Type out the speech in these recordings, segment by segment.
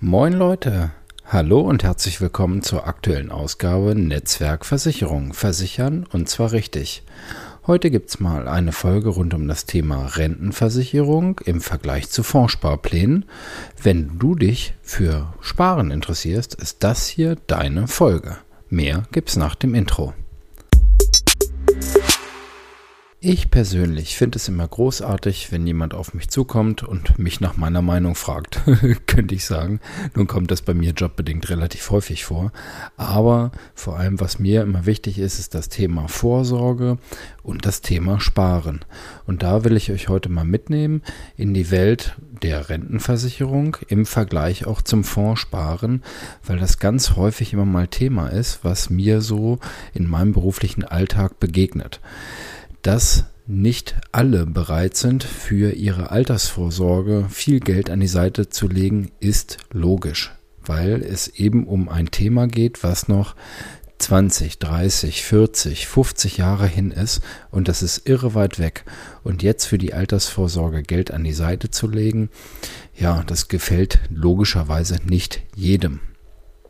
Moin Leute, hallo und herzlich willkommen zur aktuellen Ausgabe Netzwerkversicherung. Versichern und zwar richtig. Heute gibt es mal eine Folge rund um das Thema Rentenversicherung im Vergleich zu Fondssparplänen. Wenn du dich für Sparen interessierst, ist das hier deine Folge. Mehr gibt's nach dem Intro. Ich persönlich finde es immer großartig, wenn jemand auf mich zukommt und mich nach meiner Meinung fragt, könnte ich sagen. Nun kommt das bei mir jobbedingt relativ häufig vor. Aber vor allem, was mir immer wichtig ist, ist das Thema Vorsorge und das Thema Sparen. Und da will ich euch heute mal mitnehmen in die Welt der Rentenversicherung im Vergleich auch zum Fondssparen, weil das ganz häufig immer mal Thema ist, was mir so in meinem beruflichen Alltag begegnet dass nicht alle bereit sind, für ihre Altersvorsorge viel Geld an die Seite zu legen, ist logisch, weil es eben um ein Thema geht, was noch 20, 30, 40, 50 Jahre hin ist und das ist irre weit weg. Und jetzt für die Altersvorsorge Geld an die Seite zu legen, ja, das gefällt logischerweise nicht jedem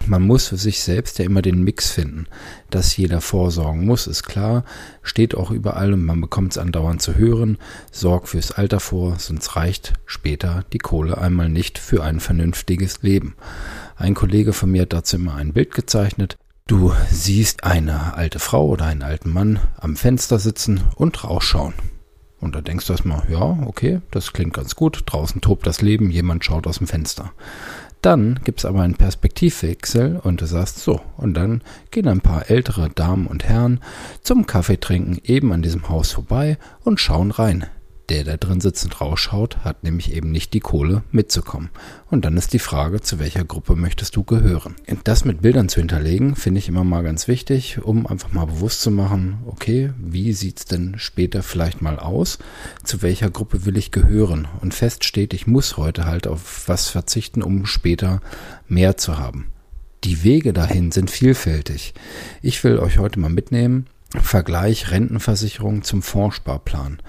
man muss für sich selbst ja immer den Mix finden. Dass jeder vorsorgen muss, ist klar, steht auch überall und man bekommt es andauernd zu hören. Sorg fürs Alter vor, sonst reicht später die Kohle einmal nicht für ein vernünftiges Leben. Ein Kollege von mir hat dazu immer ein Bild gezeichnet. Du siehst eine alte Frau oder einen alten Mann am Fenster sitzen und rausschauen. Und da denkst du erstmal, ja, okay, das klingt ganz gut. Draußen tobt das Leben, jemand schaut aus dem Fenster. Dann gibt es aber einen Perspektivwechsel und du sagst so, und dann gehen ein paar ältere Damen und Herren zum Kaffeetrinken eben an diesem Haus vorbei und schauen rein. Der, der drin sitzt und rausschaut, hat nämlich eben nicht die Kohle mitzukommen. Und dann ist die Frage, zu welcher Gruppe möchtest du gehören? Das mit Bildern zu hinterlegen, finde ich immer mal ganz wichtig, um einfach mal bewusst zu machen, okay, wie sieht's denn später vielleicht mal aus? Zu welcher Gruppe will ich gehören? Und fest steht, ich muss heute halt auf was verzichten, um später mehr zu haben. Die Wege dahin sind vielfältig. Ich will euch heute mal mitnehmen, Vergleich Rentenversicherung zum Fondssparplan.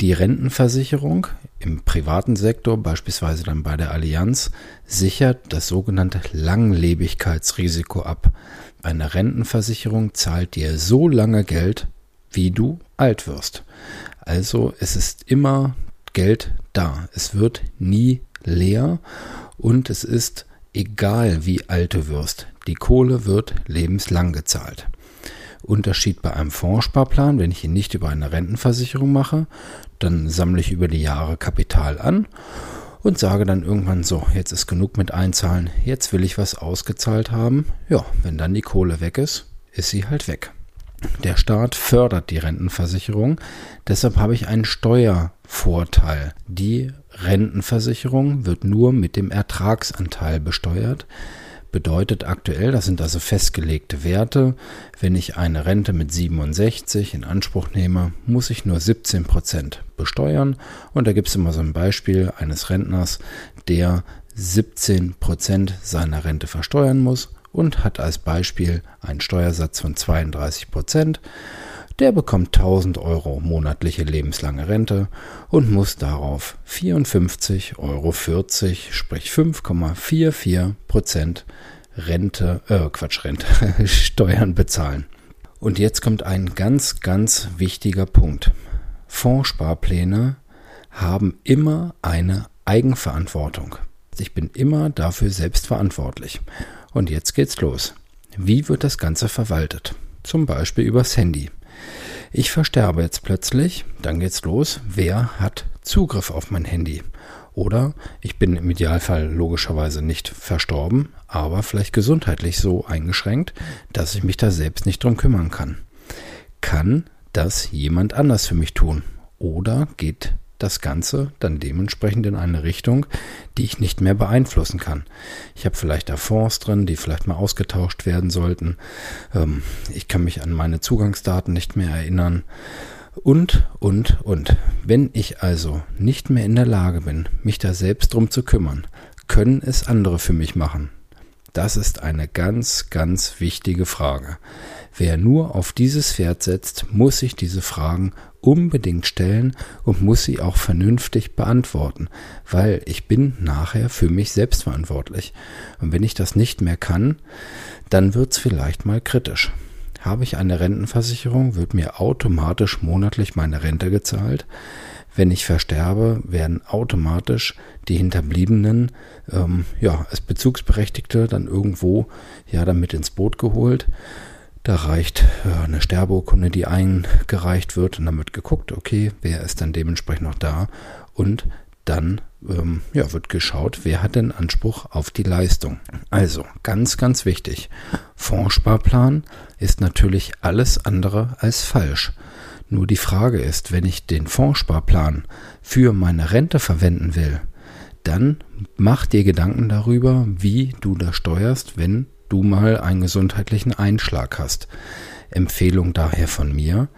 Die Rentenversicherung im privaten Sektor, beispielsweise dann bei der Allianz, sichert das sogenannte Langlebigkeitsrisiko ab. Eine Rentenversicherung zahlt dir so lange Geld, wie du alt wirst. Also es ist immer Geld da. Es wird nie leer und es ist egal, wie alt du wirst. Die Kohle wird lebenslang gezahlt. Unterschied bei einem Fondssparplan, wenn ich ihn nicht über eine Rentenversicherung mache, dann sammle ich über die Jahre Kapital an und sage dann irgendwann so, jetzt ist genug mit Einzahlen, jetzt will ich was ausgezahlt haben. Ja, wenn dann die Kohle weg ist, ist sie halt weg. Der Staat fördert die Rentenversicherung, deshalb habe ich einen Steuervorteil. Die Rentenversicherung wird nur mit dem Ertragsanteil besteuert. Bedeutet aktuell, das sind also festgelegte Werte, wenn ich eine Rente mit 67 in Anspruch nehme, muss ich nur 17 Prozent besteuern. Und da gibt es immer so ein Beispiel eines Rentners, der 17 Prozent seiner Rente versteuern muss und hat als Beispiel einen Steuersatz von 32 Prozent. Der bekommt 1000 Euro monatliche lebenslange Rente und muss darauf 54,40 Euro, sprich 5,44 Prozent Rente, äh, Quatsch, Rente, Steuern bezahlen. Und jetzt kommt ein ganz, ganz wichtiger Punkt. Fondssparpläne haben immer eine Eigenverantwortung. Ich bin immer dafür selbst verantwortlich. Und jetzt geht's los. Wie wird das Ganze verwaltet? Zum Beispiel übers Handy. Ich versterbe jetzt plötzlich, dann geht's los. Wer hat Zugriff auf mein Handy? Oder ich bin im Idealfall logischerweise nicht verstorben, aber vielleicht gesundheitlich so eingeschränkt, dass ich mich da selbst nicht drum kümmern kann. Kann das jemand anders für mich tun? Oder geht das Ganze dann dementsprechend in eine Richtung, die ich nicht mehr beeinflussen kann. Ich habe vielleicht da Fonds drin, die vielleicht mal ausgetauscht werden sollten. Ähm, ich kann mich an meine Zugangsdaten nicht mehr erinnern. Und, und, und. Wenn ich also nicht mehr in der Lage bin, mich da selbst drum zu kümmern, können es andere für mich machen. Das ist eine ganz, ganz wichtige Frage. Wer nur auf dieses Pferd setzt, muss sich diese Fragen unbedingt stellen und muss sie auch vernünftig beantworten, weil ich bin nachher für mich selbst verantwortlich. Und wenn ich das nicht mehr kann, dann wird's vielleicht mal kritisch. Habe ich eine Rentenversicherung, wird mir automatisch monatlich meine Rente gezahlt. Wenn ich versterbe, werden automatisch die Hinterbliebenen ähm, ja, als Bezugsberechtigte dann irgendwo ja damit ins Boot geholt. Da reicht äh, eine Sterbeurkunde, die eingereicht wird und dann wird geguckt, okay, wer ist dann dementsprechend noch da und dann ähm, ja, wird geschaut, wer hat denn Anspruch auf die Leistung. Also ganz, ganz wichtig, Fondssparplan ist natürlich alles andere als falsch. Nur die Frage ist, wenn ich den Fondssparplan für meine Rente verwenden will, dann mach dir Gedanken darüber, wie du das steuerst, wenn du mal einen gesundheitlichen Einschlag hast. Empfehlung daher von mir,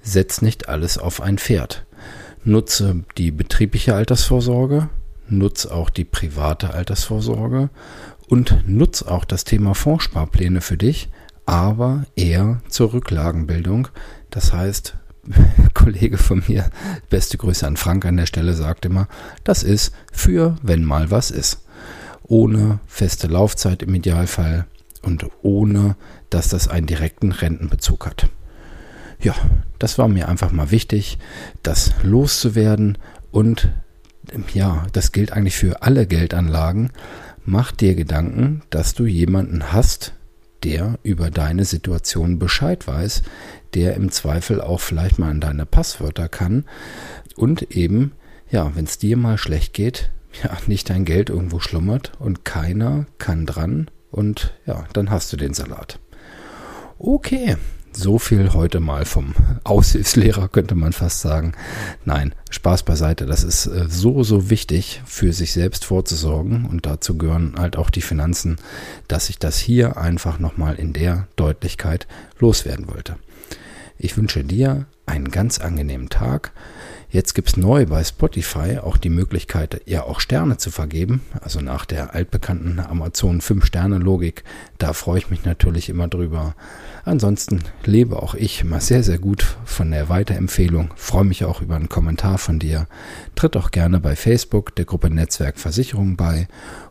setz nicht alles auf ein Pferd. Nutze die betriebliche Altersvorsorge, nutze auch die private Altersvorsorge und nutze auch das Thema Fondssparpläne für dich, aber eher zur Rücklagenbildung. Das heißt, Kollege von mir, beste Grüße an Frank an der Stelle, sagt immer, das ist für, wenn mal was ist. Ohne feste Laufzeit im Idealfall und ohne, dass das einen direkten Rentenbezug hat. Ja, das war mir einfach mal wichtig, das loszuwerden und ja, das gilt eigentlich für alle Geldanlagen. Mach dir Gedanken, dass du jemanden hast, der über deine Situation Bescheid weiß, der im Zweifel auch vielleicht mal an deine Passwörter kann und eben, ja, wenn es dir mal schlecht geht, ja, nicht dein Geld irgendwo schlummert und keiner kann dran und ja, dann hast du den Salat. Okay, so viel heute mal vom Aushilfslehrer, könnte man fast sagen. Nein, Spaß beiseite. Das ist äh, so, so wichtig, für sich selbst vorzusorgen. Und dazu gehören halt auch die Finanzen, dass ich das hier einfach nochmal in der Deutlichkeit loswerden wollte. Ich wünsche dir einen ganz angenehmen Tag. Jetzt gibt es neu bei Spotify auch die Möglichkeit, ja auch Sterne zu vergeben. Also nach der altbekannten Amazon 5-Sterne-Logik. Da freue ich mich natürlich immer drüber. Ansonsten lebe auch ich immer sehr, sehr gut von der Weiterempfehlung. Freue mich auch über einen Kommentar von dir. Tritt auch gerne bei Facebook der Gruppe Netzwerk Versicherung bei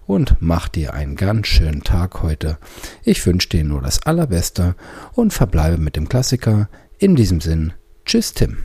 und mach dir einen ganz schönen Tag heute. Ich wünsche dir nur das Allerbeste und verbleibe mit dem Klassiker. In diesem Sinn, tschüss Tim.